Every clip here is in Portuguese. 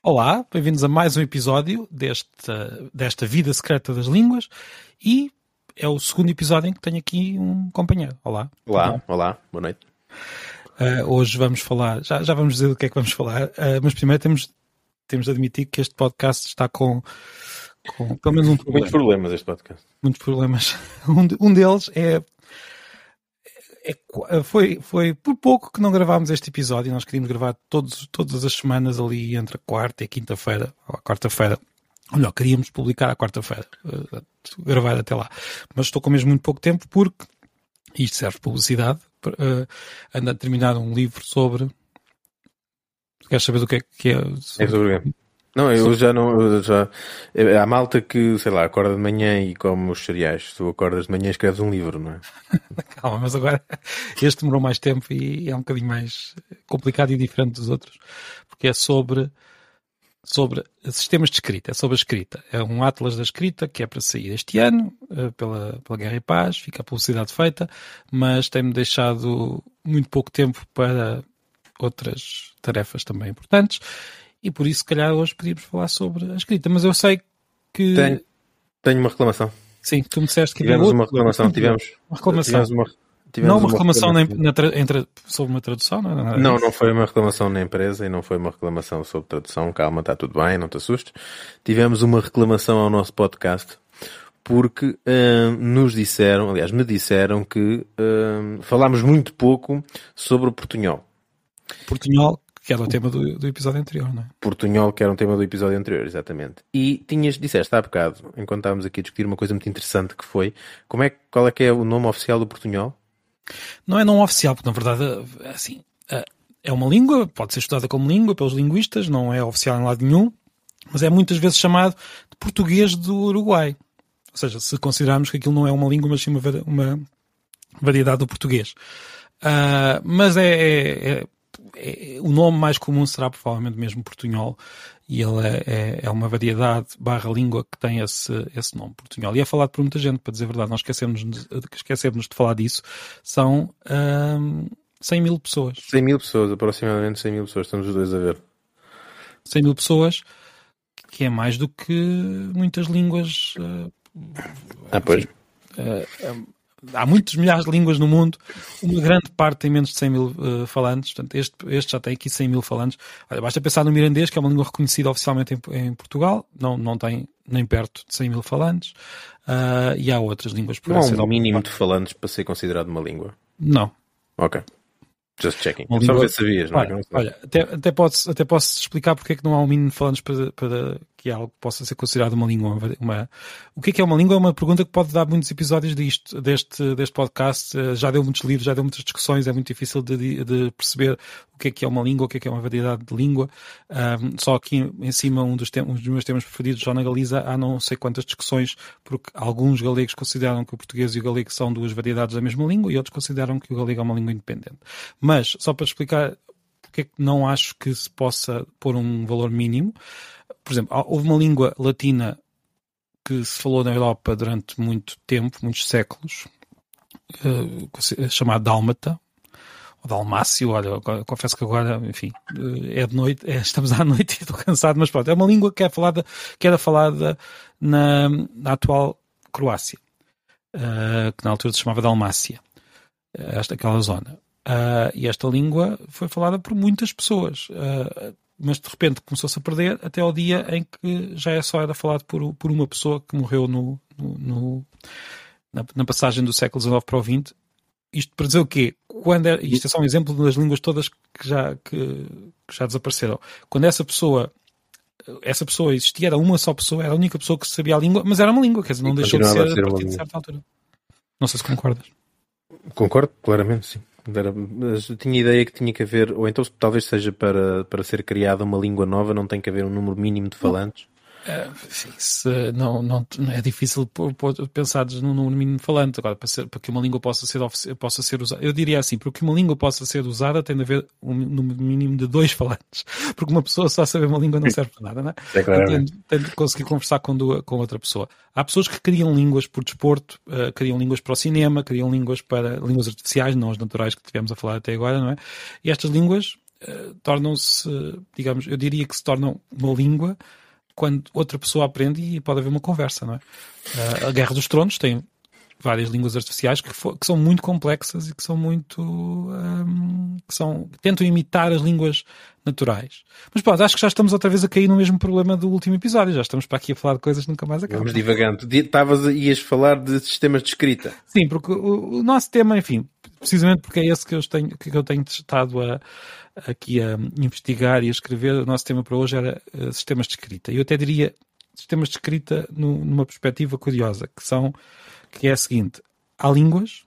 Olá, bem-vindos a mais um episódio desta, desta Vida Secreta das Línguas e é o segundo episódio em que tenho aqui um companheiro. Olá. Olá, olá, boa noite. Uh, hoje vamos falar, já, já vamos dizer do que é que vamos falar, uh, mas primeiro temos, temos de admitir que este podcast está com, com pelo menos um problema. Muitos problemas este podcast. Muitos problemas. Um, um deles é é, foi, foi por pouco que não gravámos este episódio. Nós queríamos gravar todos, todas as semanas ali entre a quarta e a quinta-feira, ou a quarta-feira. Melhor, queríamos publicar à quarta-feira, uh, gravar até lá. Mas estou com mesmo muito pouco tempo porque isto serve de publicidade. Uh, ando a terminar um livro sobre. Queres saber do que é que é? Sobre... É sobre não, eu já não. Eu já, há malta que, sei lá, acorda de manhã e come os cereais. Tu acordas de manhã e escreves um livro, não é? Calma, mas agora este demorou mais tempo e é um bocadinho mais complicado e diferente dos outros, porque é sobre, sobre sistemas de escrita, é sobre a escrita. É um Atlas da escrita que é para sair este ano, eh, pela, pela Guerra e Paz, fica a publicidade feita, mas tem-me deixado muito pouco tempo para outras tarefas também importantes e por isso, se calhar, hoje podíamos falar sobre a escrita. Mas eu sei que. Tenho, tenho uma reclamação. Sim, tu me disseste que tivemos uma reclamação. Tivemos uma reclamação. Tivemos uma, tivemos não uma, reclamação, reclamação. Na, na, entre, sobre uma tradução, não é? Não, não foi uma reclamação na empresa e não foi uma reclamação sobre tradução. Calma, está tudo bem, não te assustes. Tivemos uma reclamação ao nosso podcast porque uh, nos disseram, aliás, me disseram que uh, falámos muito pouco sobre o portunhol. Portunhol que era o tema do, do, episódio anterior, não é? Portunhol, que era um tema do episódio anterior, exatamente. E tinhas, disseste há bocado, enquanto estávamos aqui a discutir uma coisa muito interessante que foi, como é, qual é que é o nome oficial do Portunhol? Não é nome oficial, porque na verdade, assim, é uma língua, pode ser estudada como língua pelos linguistas, não é oficial em lado nenhum, mas é muitas vezes chamado de português do Uruguai. Ou seja, se considerarmos que aquilo não é uma língua, mas sim uma, uma variedade do português. Uh, mas é, é, é é, o nome mais comum será provavelmente mesmo portunhol e ele é, é, é, uma variedade barra língua que tem esse, esse nome, portunhol. E é falado por muita gente, para dizer a verdade, nós esquecemos, esquecemos de falar disso. São hum, 100 mil pessoas. 100 mil pessoas, aproximadamente 100 mil pessoas, estamos os dois a ver. 100 mil pessoas, que é mais do que muitas línguas. Uh, ah, pois. uh, há muitos milhares de línguas no mundo, uma grande parte tem menos de 100 mil uh, falantes, portanto este, este já tem aqui 100 mil falantes. Olha, basta pensar no mirandês, que é uma língua reconhecida oficialmente em, em Portugal, não, não tem nem perto de 100 mil falantes, uh, e há outras línguas. Não há um mínimo de falantes para ser considerado uma língua? Não. Ok. Just checking. Uma Só ver se sabias, não é? Olha, olha até, até, posso, até posso explicar porque é que não há um mínimo de falantes para, para que algo possa ser considerado uma língua. Uma, o que é que é uma língua? É uma pergunta que pode dar muitos episódios disto, deste, deste podcast. Eh, já deu muitos livros, já deu muitas discussões, é muito difícil de, de perceber o que é que é uma língua, o que é que é uma variedade de língua. Um, só aqui em cima, um dos, um dos meus temas preferidos, João Galiza, há não sei quantas discussões, porque alguns galegos consideram que o português e o galego são duas variedades da mesma língua e outros consideram que o galego é uma língua independente. Mas, só para explicar porque é que não acho que se possa pôr um valor mínimo, por exemplo, houve uma língua latina que se falou na Europa durante muito tempo, muitos séculos, uh, chamada Dálmata, ou Dalmácio, olha, confesso que agora, enfim, eh, é de noite, é, estamos à noite e estou cansado, mas pronto, é uma língua que é falada, que era falada na, na atual Croácia, uh, que na altura se chamava Dalmácia, esta, aquela zona. Uh, e esta língua foi falada por muitas pessoas. Uh, mas de repente começou-se a perder até ao dia em que já é só era falado por, por uma pessoa que morreu no, no, no na, na, passagem do século XIX para o XX. Isto para dizer o quê? Quando era, isto é só um exemplo das línguas todas que já, que, que já desapareceram. Quando essa pessoa essa pessoa existia, era uma só pessoa, era a única pessoa que sabia a língua, mas era uma língua, quer dizer, não e deixou de ser, a, ser a partir de certa altura. Não sei se concordas. Concordo, claramente, sim. Era, mas eu tinha ideia que tinha que haver, ou então talvez seja para, para ser criada uma língua nova, não tem que haver um número mínimo de falantes. É, se, não, não, é difícil pensar no, no mínimo falante. Agora, para, ser, para que uma língua possa ser, possa ser usada, eu diria assim: para que uma língua possa ser usada, tem de haver um número mínimo de dois falantes. Porque uma pessoa só saber uma língua não serve para nada, não é? é claro. tem, tem, de conseguir conversar com, duas, com outra pessoa. Há pessoas que criam línguas por desporto, uh, criam línguas para o cinema, criam línguas para línguas artificiais, não as naturais que tivemos a falar até agora, não é? E estas línguas uh, tornam-se, digamos, eu diria que se tornam uma língua quando outra pessoa aprende e pode haver uma conversa, não é? Uh, a Guerra dos Tronos tem várias línguas artificiais que, for, que, são muito complexas e que são muito um, que são tentam imitar as línguas naturais. Mas pronto, acho que já estamos outra vez a cair no mesmo problema do último episódio. Já estamos para aqui a falar de coisas que nunca mais acabam. Vamos divagando. Estavas, ias falar de sistemas de escrita. Sim, porque o, o, nosso tema, enfim, precisamente porque é esse que eu tenho, que eu tenho estado a, aqui a investigar e a escrever, o nosso tema para hoje era uh, sistemas de escrita. E eu até diria sistemas de escrita no, numa perspectiva curiosa, que são que é a seguinte: há línguas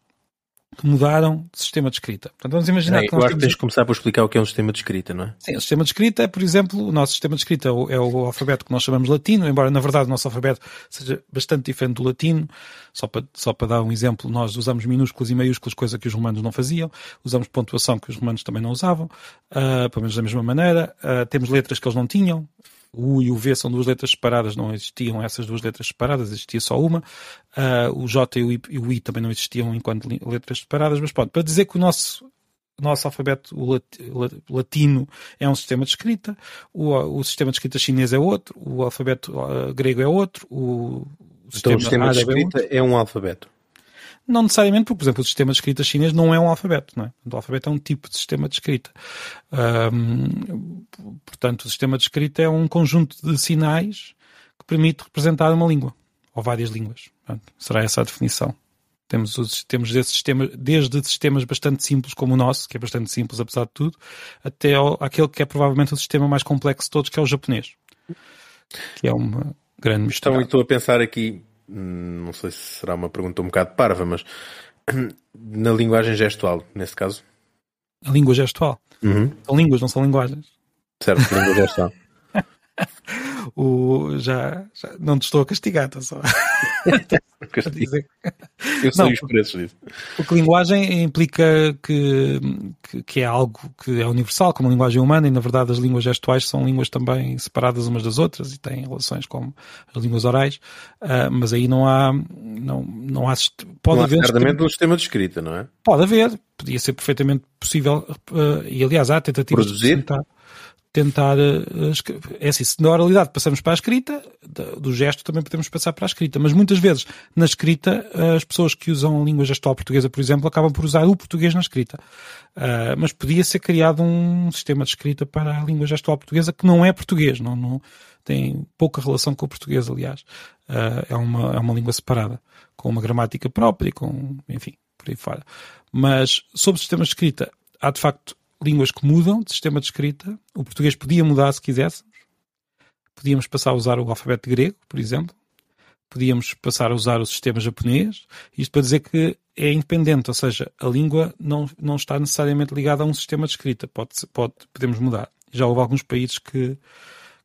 que mudaram de sistema de escrita. Portanto, vamos imaginar é, que nós temos... tens de começar por explicar o que é um sistema de escrita, não é? Sim, o sistema de escrita é, por exemplo, o nosso sistema de escrita é o, é o alfabeto que nós chamamos latino, embora na verdade o nosso alfabeto seja bastante diferente do latino. Só para, só para dar um exemplo, nós usamos minúsculas e maiúsculas, coisa que os romanos não faziam. Usamos pontuação que os romanos também não usavam, uh, pelo menos da mesma maneira. Uh, temos letras que eles não tinham. O U e o V são duas letras separadas, não existiam essas duas letras separadas, existia só uma. Uh, o J e o, I, e o I também não existiam enquanto letras separadas, mas pronto, para dizer que o nosso nosso alfabeto latino é um sistema de escrita, o, o sistema de escrita chinês é outro, o alfabeto uh, grego é outro, o, o então, sistema, o sistema de é escrita é, é um alfabeto. Não necessariamente, porque, por exemplo, o sistema de escrita chinês não é um alfabeto, não é? O alfabeto é um tipo de sistema de escrita. Um, portanto, o sistema de escrita é um conjunto de sinais que permite representar uma língua, ou várias línguas. Portanto, será essa a definição. Temos, os, temos esse sistema, desde sistemas bastante simples como o nosso, que é bastante simples apesar de tudo, até ao, aquele que é provavelmente o sistema mais complexo de todos, que é o japonês. Que é uma grande mistura. Então, estou a pensar aqui, não sei se será uma pergunta um bocado parva, mas na linguagem gestual, nesse caso. A língua gestual? Uhum. São línguas, não são linguagens. Certo, língua gestual. o, já, já, não te estou a castigar, está só. Eu sei não, os preços disso. Porque linguagem implica que, que, que, é algo que é universal, como a linguagem humana, e na verdade as línguas gestuais são línguas também separadas umas das outras e têm relações com as línguas orais, uh, mas aí não há. Não, não há pode não haver. Certamente um sistema de escrita, não é? Pode haver, podia ser perfeitamente possível, uh, e aliás há tentativas Produzir? de tentar. Eh, é assim, se na oralidade passamos para a escrita, do gesto também podemos passar para a escrita. Mas muitas vezes, na escrita, as pessoas que usam a língua gestual portuguesa, por exemplo, acabam por usar o português na escrita. Mas podia ser criado um sistema de escrita para a língua gestual portuguesa que não é português, não, não tem pouca relação com o português, aliás. É, uma, é uma língua separada, com uma gramática própria, com, enfim, por aí fora. Mas sobre sistemas de escrita, há de facto línguas que mudam de sistema de escrita. O português podia mudar se quiséssemos. Podíamos passar a usar o alfabeto grego, por exemplo. Podíamos passar a usar o sistema japonês. Isto para dizer que é independente, ou seja, a língua não, não está necessariamente ligada a um sistema de escrita. Pode, pode, podemos mudar. Já houve alguns países que,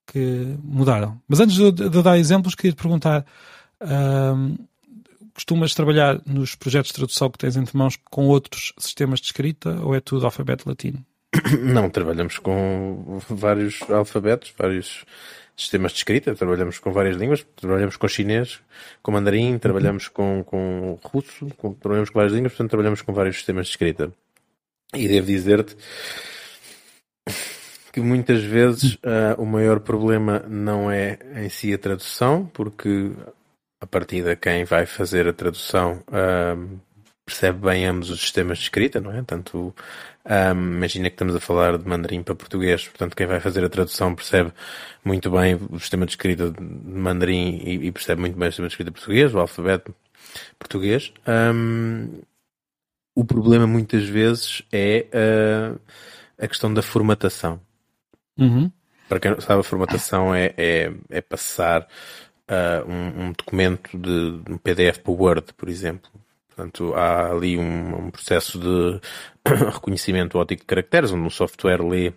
que mudaram. Mas antes de, de dar exemplos, queria te perguntar. Hum, costumas trabalhar nos projetos de tradução que tens entre mãos com outros sistemas de escrita ou é tudo alfabeto latino? Não, trabalhamos com vários alfabetos, vários sistemas de escrita, trabalhamos com várias línguas, trabalhamos com chinês, com mandarim, trabalhamos com, com russo, com, trabalhamos com várias línguas, portanto trabalhamos com vários sistemas de escrita. E devo dizer-te que muitas vezes uh, o maior problema não é em si a tradução, porque a partir de quem vai fazer a tradução um, percebe bem ambos os sistemas de escrita, não é? Tanto, um, imagina que estamos a falar de mandarim para português, portanto quem vai fazer a tradução percebe muito bem o sistema de escrita de mandarim e, e percebe muito bem o sistema de escrita português, o alfabeto português. Um, o problema muitas vezes é uh, a questão da formatação. Uhum. Para quem não sabe, a formatação é, é, é passar uh, um, um, documento de um PDF para o Word, por exemplo. Portanto, há ali um, um processo de reconhecimento ótico de caracteres, onde o software lê,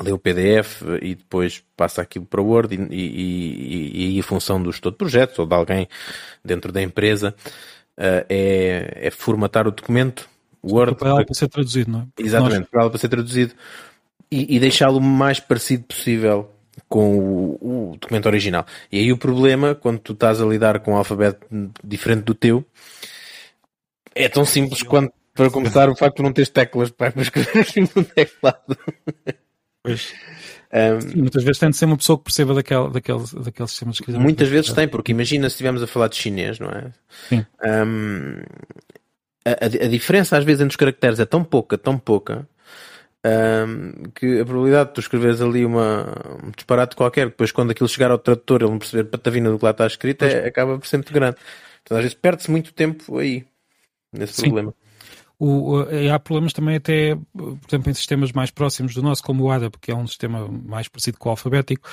lê o PDF e depois passa aquilo para o Word e, e, e, aí a função do gestor de projetos ou de alguém dentro da empresa uh, é, é formatar o documento Word para, para ser traduzido, não é? Exatamente, para para ser traduzido e, e deixá-lo o mais parecido possível com o, o, documento original. E aí o problema, quando tu estás a lidar com um alfabeto diferente do teu, é tão simples quanto Para começar, o facto de não teres teclas para escrever no teclado. Pois. Um, muitas vezes tem de ser uma pessoa que perceba daquele, daquele, daquele sistema de escrita. Muitas vezes tem, porque imagina se estivermos a falar de chinês, não é? Sim. Um, a, a, diferença às vezes entre os caracteres é tão pouca, tão pouca, um, que a probabilidade de tu escreveres ali uma, um disparate qualquer, depois quando aquilo chegar ao tradutor ele não perceber patavina do que lá está escrito, é, acaba por ser muito grande. Então às vezes perde-se muito tempo aí, nesse Sim. problema. O, há problemas também até, por exemplo, em sistemas mais próximos do nosso, como o ADA, que é um sistema mais parecido com o alfabético.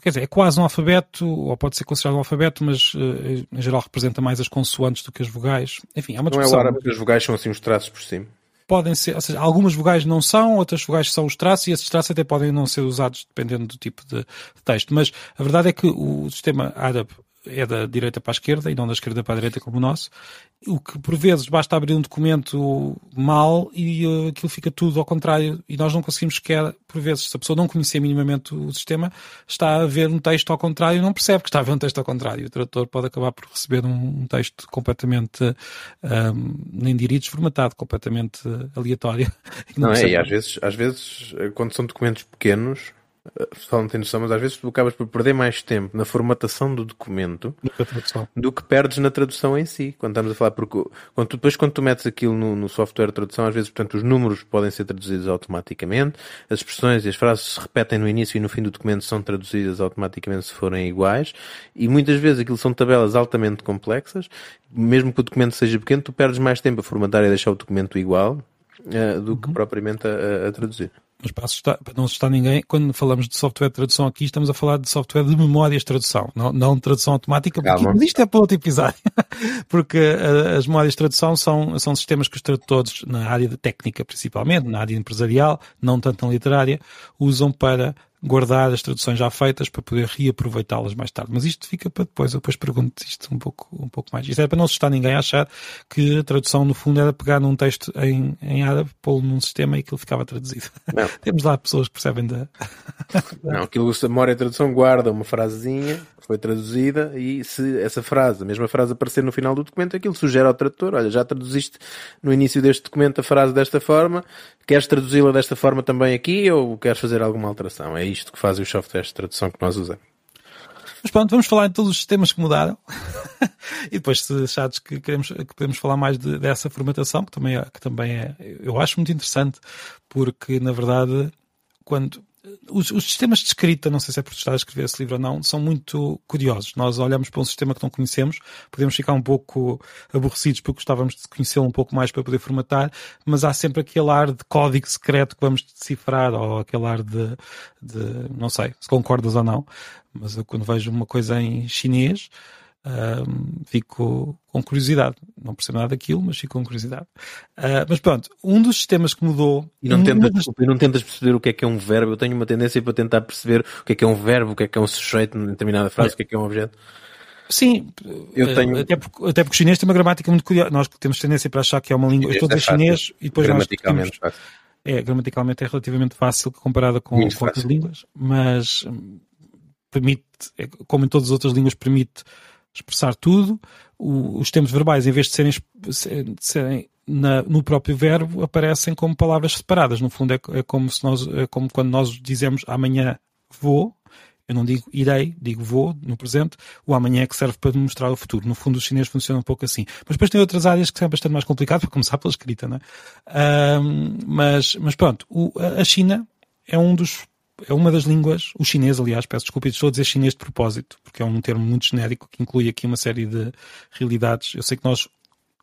Quer dizer, é quase um alfabeto, ou pode ser considerado um alfabeto, mas em geral representa mais as consoantes do que as vogais. Enfim, há uma discussão. Não é o árabe que as vogais são assim os traços por cima podem ser, ou seja, algumas vogais não são, outras vogais são os traços e esses traços até podem não ser usados dependendo do tipo de, texto. Mas a verdade é que o sistema árabe é da direita para a esquerda e não da esquerda para a direita como o nosso, o que por vezes basta abrir um documento mal e uh, aquilo fica tudo ao contrário e nós não conseguimos sequer, por vezes, se a pessoa não conhecer minimamente o sistema, está a ver um texto ao contrário e não percebe que está a ver um texto ao contrário. O tradutor pode acabar por receber um, um texto completamente um, nem diria desformatado, completamente aleatório. Não, não é, e às vezes, às vezes, quando são documentos pequenos, só não tem noção, mas às vezes tu acabas por perder mais tempo na formatação do documento do que perdes na tradução em si. Quando estamos a falar, porque quando tu, depois quando tu metes aquilo no, no, software de tradução, às vezes, portanto, os números podem ser traduzidos automaticamente, as expressões e as frases se repetem no início e no fim do documento são traduzidas automaticamente se forem iguais, e muitas vezes aquilo são tabelas altamente complexas, mesmo que o documento seja pequeno, tu perdes mais tempo a formatar e a deixar o documento igual uh, do que uhum. propriamente a, a traduzir. Mas para, assustar, para não assustar ninguém, quando falamos de software de tradução aqui, estamos a falar de software de memórias de tradução, não, não de tradução automática, porque Calma. isto é para outro episódio. porque uh, as memórias de tradução são, são sistemas que os tradutores, na área de técnica principalmente, na área empresarial, não tanto na literária, usam para guardar as traduções já feitas para poder reaproveitá-las mais tarde. Mas isto fica para depois, eu depois pergunto isto um pouco, um pouco mais. Isto é para não assustar ninguém a achar que a tradução no fundo era pegar num texto em, em árabe, pô-lo num sistema e aquilo ficava traduzido. Não. Temos lá pessoas que percebem da... não, aquilo a memória de tradução guarda uma frasezinha foi traduzida e se essa frase, a mesma frase aparecer no final do documento, aquilo sugere ao tradutor, olha, já traduziste no início deste documento a frase desta forma, queres traduzi-la desta forma também aqui ou queres fazer alguma alteração? É isto que fazem os softwares de tradução que nós usamos. Mas pronto, vamos falar de todos os sistemas que mudaram. e depois, se achares que, queremos, que podemos falar mais de, dessa formatação, que também, é, que também é, eu acho muito interessante, porque na verdade, quando os, os, sistemas de escrita, não sei se é por estar a escrever esse livro ou não, são muito curiosos. Nós olhamos para um sistema que não conhecemos, podemos ficar um pouco aborrecidos porque gostávamos de conhecê-lo um pouco mais para poder formatar, mas há sempre aquele ar de código secreto que vamos decifrar, ou aquele ar de, de não sei se concordas ou não, mas eu quando vejo uma coisa em chinês, um, fico com curiosidade. Não percebo nada daquilo, mas fico com curiosidade. Uh, mas pronto, um dos sistemas que mudou. E não, tentas, não tentas perceber o que é que é um verbo. Eu tenho uma tendência para tentar perceber o que é que é um verbo, o que é que é um sujeito em determinada frase, é. o que é que é um objeto. Sim, eu ah, tenho... até, porque, até porque o chinês tem uma gramática muito curiosa. Nós temos tendência para achar que é uma língua. Eu estou a dizer é chinês e depois gramaticalmente nós. É, gramaticalmente é relativamente fácil comparada com, com outras línguas, mas hum, permite, é, como em todas as outras línguas, permite expressar tudo. O, os tempos verbais, em vez de serem, de serem na, no próprio verbo, aparecem como palavras separadas. No fundo, é, é, como se nós, é como quando nós dizemos amanhã vou. Eu não digo irei, digo vou no presente. O amanhã é que serve para demonstrar o futuro. No fundo, os chineses funcionam um pouco assim. Mas depois tem outras áreas que são bastante mais complicadas, para começar pela escrita, não é? Um, mas, mas pronto, o, a China é um dos é uma das línguas, o chinês, aliás, peço desculpa, estou a dizer chinês de propósito, porque é um termo muito genérico que inclui aqui uma série de realidades. Eu sei que nós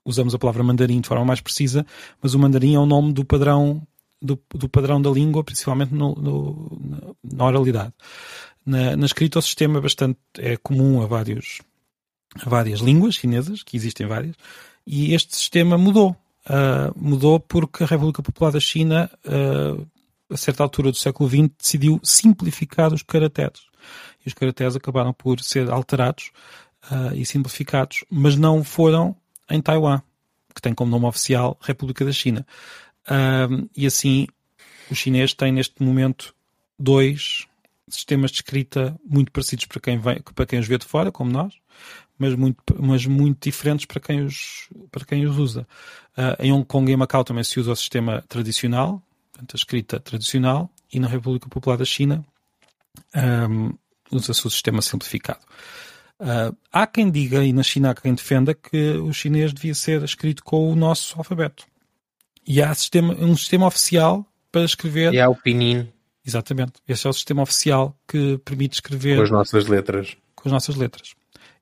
usamos a palavra mandarim de forma mais precisa, mas o mandarim é o nome do padrão do, do padrão da língua, principalmente no, no, na oralidade. Na, na escrita o sistema é bastante é comum a vários a várias línguas chinesas, que existem várias, e este sistema mudou. Uh, mudou porque a República Popular da China uh, a certa altura do século XX, decidiu simplificar os caracteres. E os caracteres acabaram por ser alterados uh, e simplificados, mas não foram em Taiwan, que tem como nome oficial República da China. Uh, e assim, o chinês tem neste momento dois, sistemas de escrita muito parecidos para quem, vem, para quem os vê de fora, como nós, mas muito, mas muito diferentes para quem os, para quem os usa. Uh, em Hong Kong e Macau também se usa o sistema tradicional, portanto, a escrita tradicional, e na República Popular da China um, usa-se o sistema simplificado. Uh, há quem diga, e na China há quem defenda, que o chinês devia ser escrito com o nosso alfabeto. E há sistema, um sistema oficial para escrever. E há o Pinyin. Exatamente. Esse é o sistema oficial que permite escrever. Com as nossas letras. Com as nossas letras.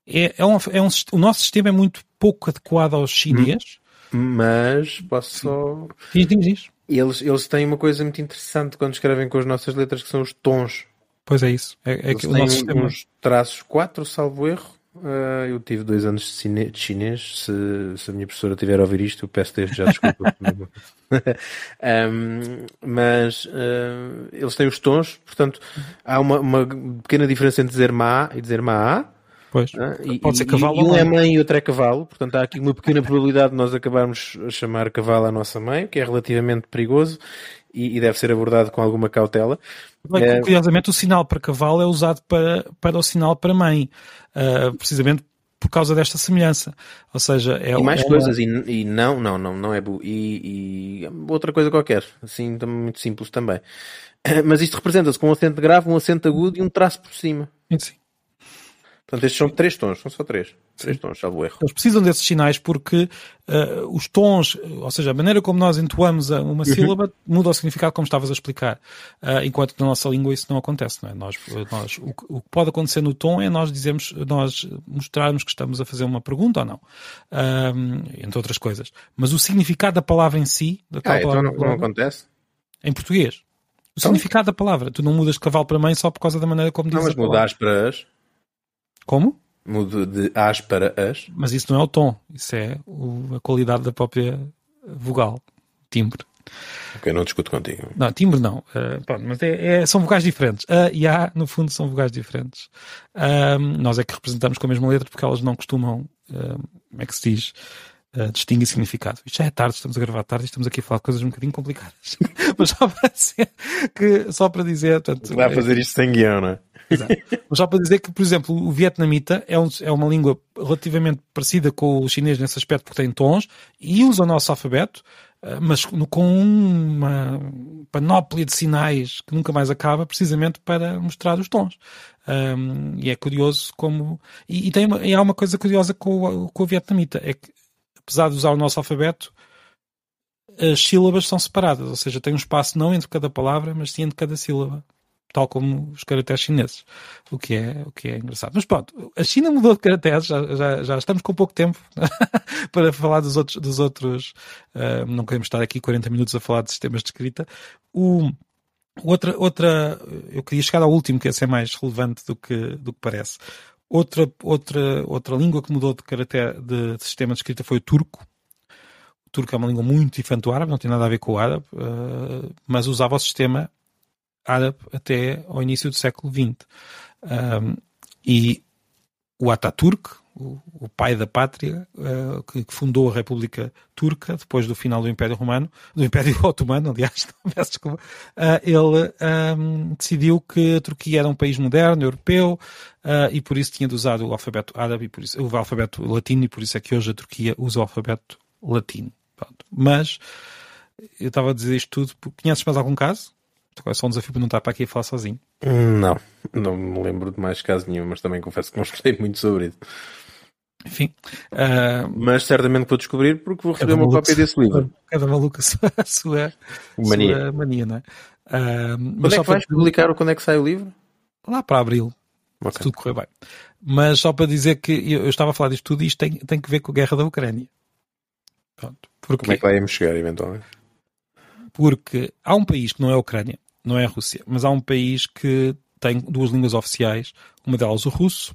É, é, um, é um, o nosso sistema é muito pouco adequado ao chinês. Mas posso só. Diz, diz, diz. Eles, eles têm uma coisa muito interessante quando escrevem com as nossas letras que são os tons. Pois é isso. É, é que o nosso sistema... uns traços 4, salvo erro. Uh, eu tive dois anos de, cine... de chinês. Se, se, a minha professora tiver a ouvir isto, eu peço desde já desculpa. um, mas uh, eles têm os tons, portanto, há uma, uma pequena diferença entre dizer ma e dizer ma. Pois. Ah, e, Pode ser cavalo e, um é mãe e outro é cavalo, portanto há aqui uma pequena probabilidade de nós acabarmos a chamar cavalo a nossa mãe, que é relativamente perigoso e, e deve ser abordado com alguma cautela. Bem, é... Curiosamente, o sinal para cavalo é usado para, para o sinal para mãe, uh, precisamente por causa desta semelhança. Ou seja, é E mais é coisas, e, e, não, não, não, não é bu. E, e, outra coisa qualquer, assim, muito simples também. Mas isto representa-se com um acento grave, um acento agudo e um traço por cima. Sim. Portanto, estes são três tons, são só três. Três Sim. tons, salvo erro. Eles precisam desses sinais porque uh, os tons, ou seja, a maneira como nós entoamos uma uhum. sílaba muda o significado como estavas a explicar. Uh, enquanto na nossa língua isso não acontece, não é? Nós, nós, o, o, que pode acontecer no tom é nós dizermos, nós mostrarmos que estamos a fazer uma pergunta ou não. Uh, entre outras coisas. Mas o significado da palavra em si, da tal ah, palavra, então não, não acontece? Em português. O então? significado da palavra. Tu não mudas de cavalo para mãe só por causa da maneira como dizes Não, mas mudares para as... Como? Mudo de as para as. Mas isso não é o tom, isso é o, a qualidade da própria vogal, timbre. Ok, não discuto contigo. Não, timbre não. Uh, pronto, mas é, é, são vogais diferentes. A e A, no fundo, são vogais diferentes. nós é que representamos com a mesma letra porque elas não costumam, uh, como é que se diz, uh, distinguir significado. Isto já é tarde, estamos a gravar tarde e estamos aqui a falar de coisas um bocadinho complicadas. mas só para dizer que, só para dizer. Portanto, Vai fazer isto sem guião, não é? Exato. Mas só para dizer que, por exemplo, o vietnamita é, um, é, uma língua relativamente parecida com o chinês nesse aspecto, porque tem tons e usa o nosso alfabeto, eh, mas com uma panóplia de sinais que nunca mais acaba, precisamente para mostrar os tons. Um, e é curioso como. E, e, tem uma, e há uma coisa curiosa com com o vietnamita: é que, apesar de usar o nosso alfabeto, as sílabas são separadas, ou seja, tem um espaço não entre cada palavra, mas sim entre cada sílaba tal como os caracteres chineses, o que é, o que é engraçado. Mas pronto, a China mudou de caracteres, já, já, já estamos com pouco tempo para falar dos outros, dos outros uh, não queremos estar aqui 40 minutos a falar de sistemas de escrita. O, outra, outra, eu queria chegar ao último, que esse é mais relevante do que, do que parece. Outra, outra, outra língua que mudou de caractere de, de sistema de escrita foi o turco. O turco é uma língua muito diferente do árabe, não tem nada a ver com o árabe, uh, mas usava o sistema árabe até ao início do século XX. Um, e o Ataturk, o, o pai da pátria, uh, que, que, fundou a República Turca depois do final do Império Romano, do Império Otomano, aliás, não, peço desculpa, uh, ele um, decidiu que a Turquia era um país moderno, europeu, uh, e por isso tinha de usar o alfabeto árabe, e por isso, o alfabeto latino, e por isso é que hoje a Turquia usa o alfabeto latino. Pronto. Mas eu estava a dizer isto tudo porque conheces mais algum caso? Agora é só um desafio para não estar para aqui a falar sozinho. Não, não me lembro de mais caso nenhum, mas também confesso que não escutei muito sobre isso. Enfim. Uh, mas certamente vou descobrir porque vou receber uma cópia desse livro. Cada maluco a sua, a sua, mania. Sua mania não é? Uh, quando é que vais para... publicar ou quando é que sai o livro? Lá para abril. Okay. Se tudo correr bem. Mas só para dizer que eu, eu, estava a falar disto tudo e isto tem, tem que ver com a guerra da Ucrânia. Pronto. Porque, Como é que vai me chegar eventualmente? Porque há um país que não é a Ucrânia, não é a Rússia, mas há um país que tem duas línguas oficiais, uma delas o russo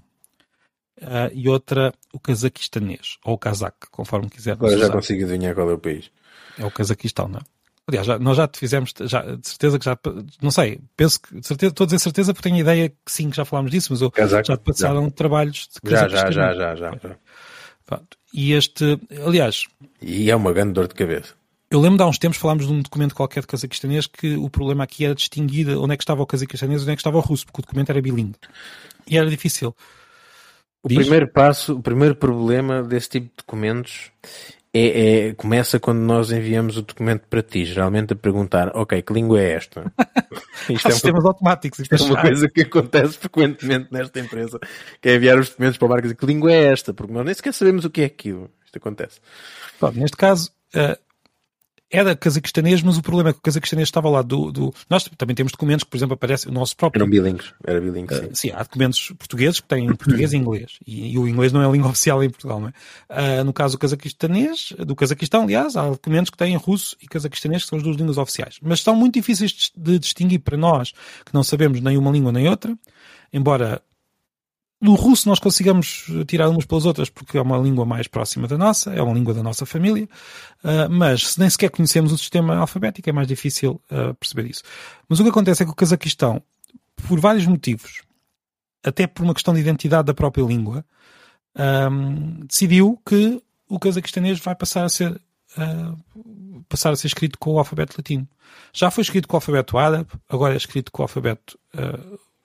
uh, e outra o cazaquistanês, ou o cazaque, conforme quiser. Agora já consigo adivinhar qual é o país. É o Cazaquistão, não é? Aliás, já, nós já te fizemos, já, de certeza que já, não sei, penso que, de certeza, estou a dizer certeza porque tenho a ideia que sim, que já falámos disso, mas eu, Cazaque, já passaram já. trabalhos de já, já, já, já, já, já. E este, aliás... E é uma grande dor de cabeça. Eu lembro de há uns tempos falámos de um documento qualquer de cazaquistanês que o problema aqui era distinguir onde é que estava o cazaquistanês e onde é que estava o russo, porque o documento era bilingue. E era difícil. O Diz? primeiro passo, o primeiro problema desse tipo de documentos é, é, começa quando nós enviamos o documento para ti, geralmente a perguntar, ok, que língua é esta? Isto Há é sistemas uma, automáticos. Isto é, é uma coisa que acontece frequentemente nesta empresa, que é enviar os documentos para o barco e dizer, que língua é esta? Porque nós nem sequer sabemos o que é aquilo. Isto acontece. Bom, neste caso, uh, era cazaquistanês, mas o problema é que o cazaquistanês estava lá do, do... Nós também temos documentos que, por exemplo, aparecem o nosso próprio... Eram bilíngues, era bilíngue, sim. Uh, sim, há documentos portugueses que têm português e inglês. E, e, o inglês não é a língua oficial em Portugal, não é? Uh, no caso do cazaquistanês, do Cazaquistão, aliás, há documentos que têm russo e cazaquistanês, que são as duas línguas oficiais. Mas são muito difíceis de distinguir para nós, que não sabemos nem uma língua nem outra, embora do russo nós consigamos tirar umas pelas outras porque é uma língua mais próxima da nossa, é uma língua da nossa família, uh, mas se nem sequer conhecemos o sistema alfabético é mais difícil uh, perceber isso. Mas o que acontece é que o Cazaquistão, por vários motivos, até por uma questão de identidade da própria língua, um, decidiu que o cazaquistanês vai passar a ser uh, passar a ser escrito com o alfabeto latino. Já foi escrito com o alfabeto árabe, agora é escrito com o alfabeto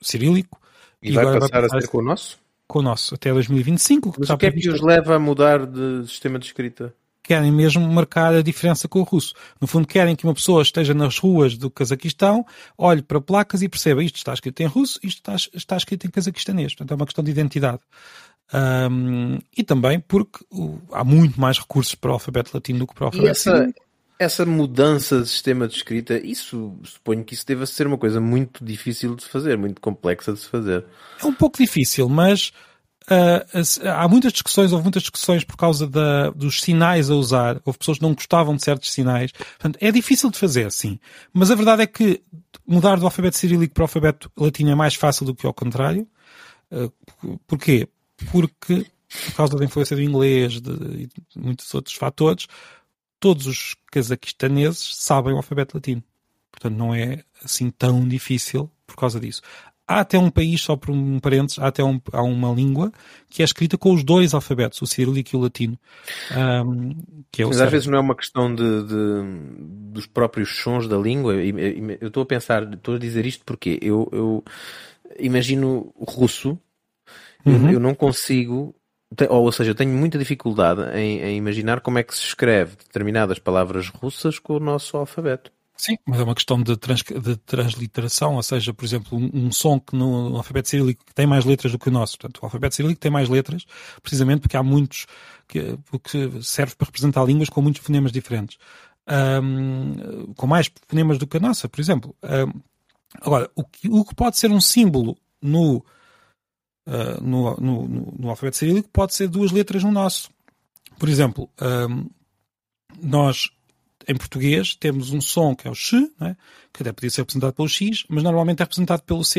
cirílico e, e vai passar vai a ser com o nosso? Com o nosso, até 2025. Mas o que é que os leva a mudar de sistema de escrita? Querem mesmo marcar a diferença com o russo. No fundo, querem que uma pessoa esteja nas ruas do Cazaquistão, olhe para placas e perceba isto está escrito em russo, isto está, está escrito em cazaquistanês. Portanto, é uma questão de identidade. Um, e também porque há muito mais recursos para o alfabeto latino do que para o alfabeto essa, essa mudança de sistema de escrita, isso suponho que isso deva ser uma coisa muito difícil de se fazer, muito complexa de se fazer. É um pouco difícil, mas uh, há muitas discussões, houve muitas discussões por causa da, dos sinais a usar. Houve pessoas que não gostavam de certos sinais. Portanto, é difícil de fazer, sim. Mas a verdade é que mudar do alfabeto cirílico para o alfabeto latino é mais fácil do que ao contrário. Uh, porquê? Porque, por causa da influência do inglês de, e de muitos outros fatores, todos os cazaquistaneses sabem o alfabeto latino. Portanto, não é assim tão difícil por causa disso. Há até um país, só por um parênteses, há até um, há uma língua que é escrita com os dois alfabetos, o cirílico e o latino. Um, que é Mas às vezes não é uma questão de, de, dos próprios sons da língua. Eu estou a pensar, estou a dizer isto porque eu, eu imagino o russo, uhum. eu, eu não consigo ou seja, tenho muita dificuldade em, em, imaginar como é que se escreve determinadas palavras russas com o nosso alfabeto. Sim, mas é uma questão de, trans, de transliteração, ou seja, por exemplo, um, um som que no, no, alfabeto cirílico tem mais letras do que o nosso. Portanto, o alfabeto cirílico tem mais letras, precisamente porque há muitos que, que serve para representar línguas com muitos fonemas diferentes. Um, com mais fonemas do que a nossa, por exemplo. Um, agora, o que, o que pode ser um símbolo no uh, no, no, no, alfabeto cirílico pode ser duas letras no nosso. Por exemplo, um, nós em português temos um som que é o x, é? que até podia ser representado pelo x, mas normalmente é representado pelo ch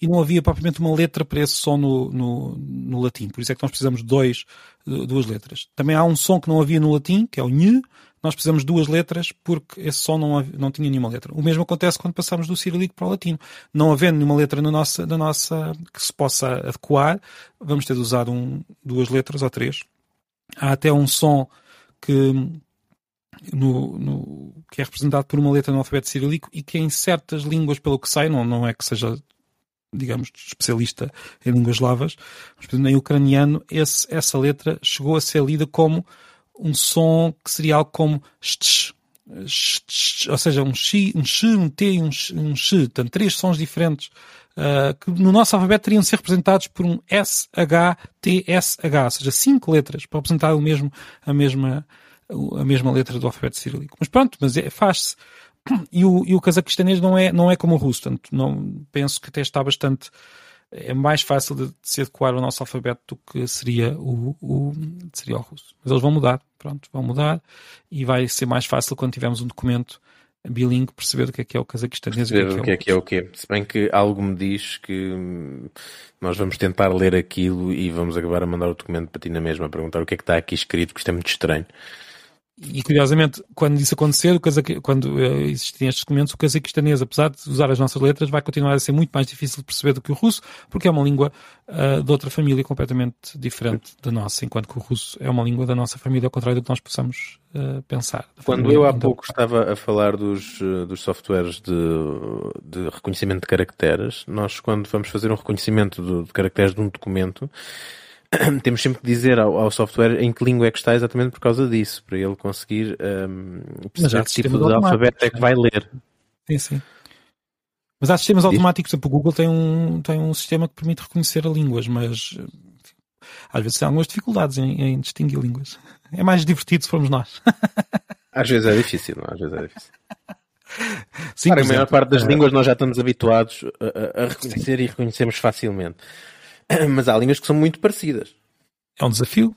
e não havia propriamente uma letra para esse som no, no, no latim. Por isso é que nós precisamos de dois, duas letras. Também há um som que não havia no latim, que é o nh, nós precisamos de duas letras porque esse som não, não tinha nenhuma letra. O mesmo acontece quando passamos do cirílico para o latino. Não havendo nenhuma letra na nossa, na nossa que se possa adequar, vamos ter de usar um, duas letras ou três. Há até um som que, no, no, que é representado por uma letra no alfabeto cirílico e que em certas línguas, pelo que sai, não, não é que seja digamos, especialista em línguas eslavas, mas em ucraniano, esse, essa letra chegou a ser lida como um som que seria algo como ou seja, um x, um x, um t e um x, um x, portanto, três sons diferentes uh, que no nosso alfabeto teriam de ser representados por um S, H, T, S, H, ou seja, cinco letras para representar o mesmo, a mesma, a mesma letra do alfabeto cirílico. Mas pronto, mas é, faz-se. E o, e o cazaquistanês não é, não é como o russo, portanto, não, penso que até está bastante é mais fácil de, se adequar ao nosso alfabeto do que seria o, o, seria o russo. Mas eles vão mudar, pronto, vão mudar e vai ser mais fácil quando tivermos um documento bilingue perceber o que é que é o cazaquistanês e o que é que é o quê. Se bem que algo me diz que nós vamos tentar ler aquilo e vamos acabar a mandar o documento para ti na mesma, a perguntar o que é que está aqui escrito, que isto é muito estranho. E curiosamente, quando isso acontecer, o Kazaq... quando uh, existirem estes documentos, o cazaquistanês, apesar de usar as nossas letras, vai continuar a ser muito mais difícil de perceber do que o russo, porque é uma língua uh, de outra família completamente diferente da nossa, enquanto que o russo é uma língua da nossa família, ao contrário do que nós possamos uh, pensar. Quando eu há pouco estava a falar dos, dos softwares de, de reconhecimento de caracteres, nós quando vamos fazer um reconhecimento de, de caracteres de um documento, temos sempre que dizer ao, ao, software em que língua é que está exatamente por causa disso, para ele conseguir um, perceber que tipo de alfabeto é que vai ler. Sim, sim. Mas há sistemas automáticos, o Google tem um, tem um sistema que permite reconhecer línguas, mas às vezes tem algumas dificuldades em, em distinguir línguas. É mais divertido se formos nós. Às vezes é difícil, não? É? Às vezes é difícil. Sim, Para a maior parte das línguas nós já estamos habituados a, a reconhecer sim. e reconhecemos facilmente. mas há línguas que são muito parecidas. É um desafio.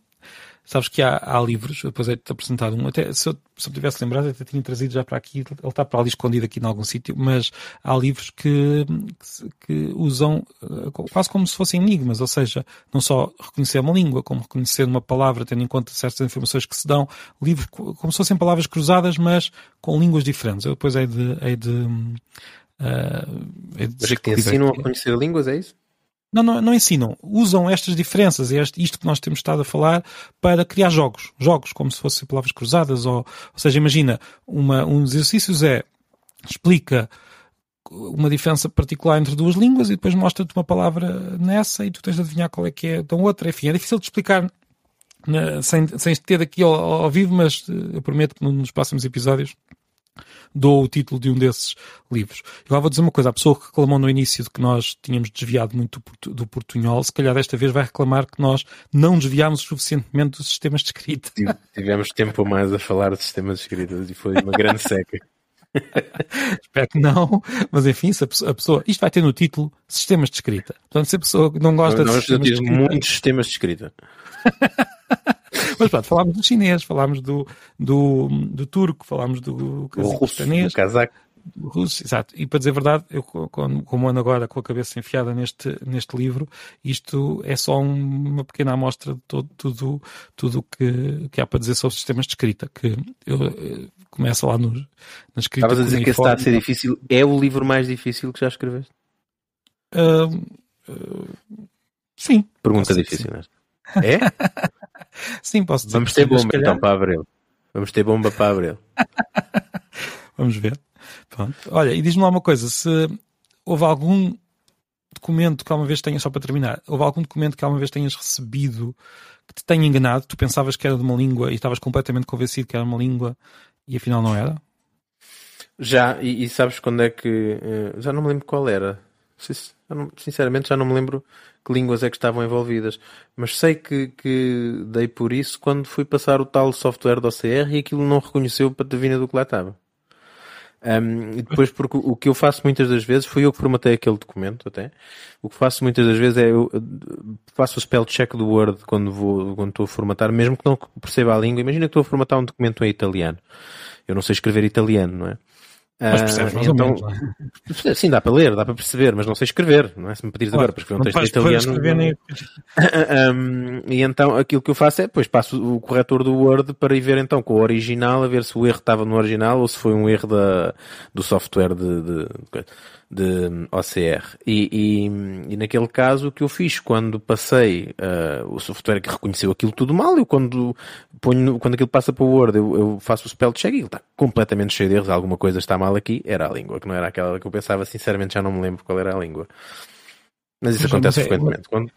Sabes que há, há livros, depois é-te apresentado um, até se eu, se eu tivesse lembrado, até tinha trazido já para aqui, ele está para ali escondido aqui em algum sítio, mas há livros que, que, que, usam eh, quase como se fossem enigmas, ou seja, não só reconhecer uma língua, como reconhecer uma palavra, tendo em conta certas informações que se dão, livros como se fossem palavras cruzadas, mas com línguas diferentes. Eu depois hei de. Hei de uh, hei de mas é que te ensinam a conhecer línguas, é isso? Não, não, não ensinam. Usam estas diferenças, este, isto que nós temos estado a falar, para criar jogos. Jogos, como se fossem palavras cruzadas. Ou, ou seja, imagina, uma, um dos exercícios é explica uma diferença particular entre duas línguas e depois mostra-te uma palavra nessa e tu tens de adivinhar qual é que é da outra. Enfim, é difícil de explicar né, sem, sem ter aqui ao, ao vivo, mas eh, eu prometo que nos próximos episódios dou o título de um desses livros. Agora vou dizer uma coisa, a pessoa que reclamou no início de que nós tínhamos desviado muito do portunhol, se calhar desta vez vai reclamar que nós não desviámos suficientemente dos sistemas de escrita. Tivemos tempo mais a falar de sistemas de escrita e foi uma grande seca. Espero que não, mas enfim, se a pessoa, a pessoa, Isto vai ter no título Sistemas de Escrita. Portanto, se a pessoa não gosta não, de sistemas de escrita. muitos sistemas de escrita. Mas pronto, falámos do chinês, falámos do, do, do turco, falámos do cazaquestanês. Do casaco. Russo, exato. E para dizer a verdade, eu como ando agora com a cabeça enfiada neste, neste livro, isto é só uma pequena amostra de todo, tudo tudo que, que há para dizer sobre sistemas de escrita, que eu, eh, começa lá no, na escrita. Estavas a dizer que esse está a ser difícil. É o livro mais difícil que já escreveste? Uh, uh, sim. Pergunta difícil, sim. É? Sim, posso dizer. Vamos ter bomba então para abril. Vamos ter bomba para abril. Vamos ver. Pronto. Olha, e diz-me lá uma coisa: se houve algum documento que alguma vez tenhas, só para terminar, houve algum documento que alguma vez tenhas recebido que te tenha enganado, tu pensavas que era de uma língua e estavas completamente convencido que era uma língua e afinal não era? Já, e, e sabes quando é que. Eh, já não me lembro qual era. Sinceramente já não me lembro que línguas é que estavam envolvidas. Mas sei que, que dei por isso quando fui passar o tal software do OCR e aquilo não reconheceu para patavina do que lá estava. Um, e depois, porque o que eu faço muitas das vezes, foi eu que formatei aquele documento até. O que faço muitas das vezes é eu faço o spell check do Word quando vou, quando estou a formatar, mesmo que não perceba a língua. Imagina que estou a formatar um documento em italiano. Eu não sei escrever italiano, não é? Mas percebes mais então, ou menos, é? Sim, dá para ler, dá para perceber, mas não sei escrever, não é? Se me pedires claro, agora para escrever um texto italiano. Nem... um, e então aquilo que eu faço é, depois passo o corretor do Word para ir ver então com o original, a ver se o erro estava no original ou se foi um erro da, do software de, de, de OCR. E, e, e, naquele caso o que eu fiz quando passei uh, o software que reconheceu aquilo tudo mal, eu quando ponho, quando aquilo passa para o Word, eu, eu faço o spell check e ele está completamente cheio de erros, alguma coisa está mal aqui, era a língua, que não era aquela que eu pensava, sinceramente já não me lembro qual era a língua. Mas isso acontece é, frequentemente. Quando,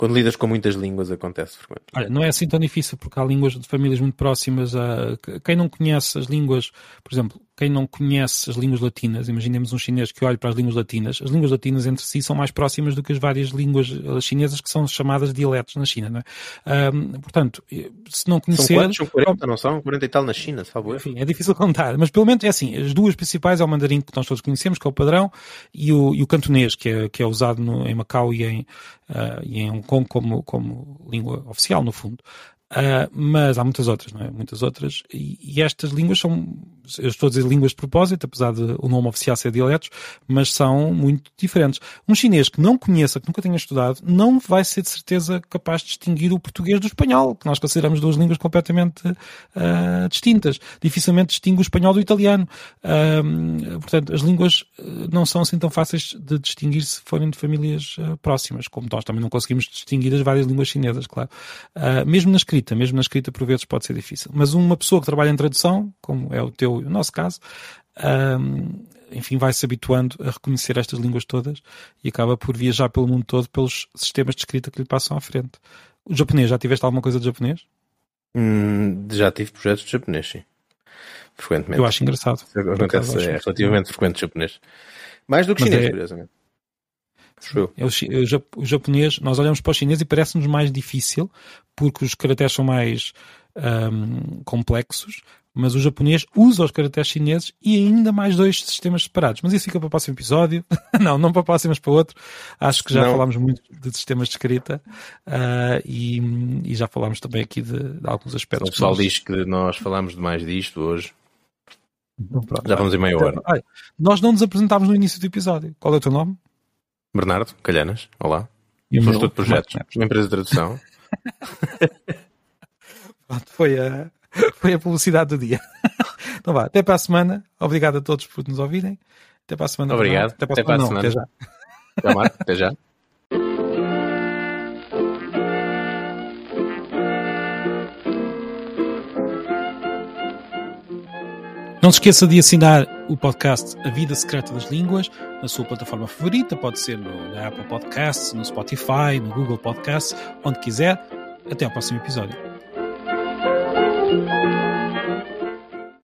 quando lidas com muitas línguas acontece frequentemente. Olha, não é assim tão difícil porque há línguas de famílias muito próximas. A... Quem não conhece as línguas, por exemplo, quem não conhece as línguas latinas, imaginemos um chinês que olhe para as línguas latinas, as línguas latinas entre si são mais próximas do que as várias línguas eh, chinesas que são chamadas dialetos na China, não é? Um, portanto, eh, se não conhecer... São quantos? São 40, não são? 40 e tal na China, salvo Enfim, é difícil contar, mas pelo menos é assim, as duas principais é o mandarim que nós todos conhecemos, que é o padrão, e o, e o cantonês, que é, que é usado no, em Macau e em, uh, e em Hong Kong como, como língua oficial, no fundo. Uh, mas há muitas outras, não é? Muitas outras. E, e, estas línguas são, eu estou a dizer línguas de propósito, apesar de o nome oficial ser dialetos, mas são muito diferentes. Um chinês que não conheça, que nunca tenha estudado, não vai ser de certeza capaz de distinguir o português do espanhol, que nós consideramos duas línguas completamente uh, distintas. Dificilmente distingue o espanhol do italiano. Uh, portanto, as línguas não são assim tão fáceis de distinguir se forem de famílias próximas, como nós também não conseguimos distinguir as várias línguas chinesas, claro. mesmo na escrita escrita, mesmo na escrita por vezes pode ser difícil. Mas uma pessoa que trabalha em tradução, como é o teu e o nosso caso, um, enfim, vai se habituando a reconhecer estas línguas todas e acaba por viajar pelo mundo todo pelos sistemas de escrita que lhe passam à frente. O japonês, já tiveste alguma coisa de japonês? Hum, já tive projetos de japonês, sim. Frequentemente. Eu acho engraçado. Acontece, é relativamente frequente japonês. Mais do que Mas chinês, é... curiosamente. É o, o, japonês, nós olhamos para o chinês e parece-nos mais difícil, porque os caracteres são mais um, complexos, mas o japonês usa os caracteres chineses e ainda mais dois sistemas separados. Mas isso fica para o próximo episódio. não, não para o próximo, mas para outro. Acho que já não. falámos muito de sistemas de escrita uh, e, e, já falámos também aqui de, de alguns aspectos. O pessoal nós... diz que nós falamos demais disto hoje. Então, já vamos em meia hora. Olha, nós não nos apresentámos no início do episódio. Qual é o teu nome? Bernardo Calhanas, olá. E Foste de projetos, uma empresa de tradução. Pronto, foi a, foi a publicidade do dia. então vá, até para a semana. Obrigado a todos por nos ouvirem. Até para a semana. Obrigado. Até para a semana. Até, para a semana. Até já. Até já. Não se esqueça de assinar o podcast A Vida Secreta das Línguas na sua plataforma favorita, pode ser no, na Apple Podcasts, no Spotify, no Google Podcasts, onde quiser. Até ao próximo episódio.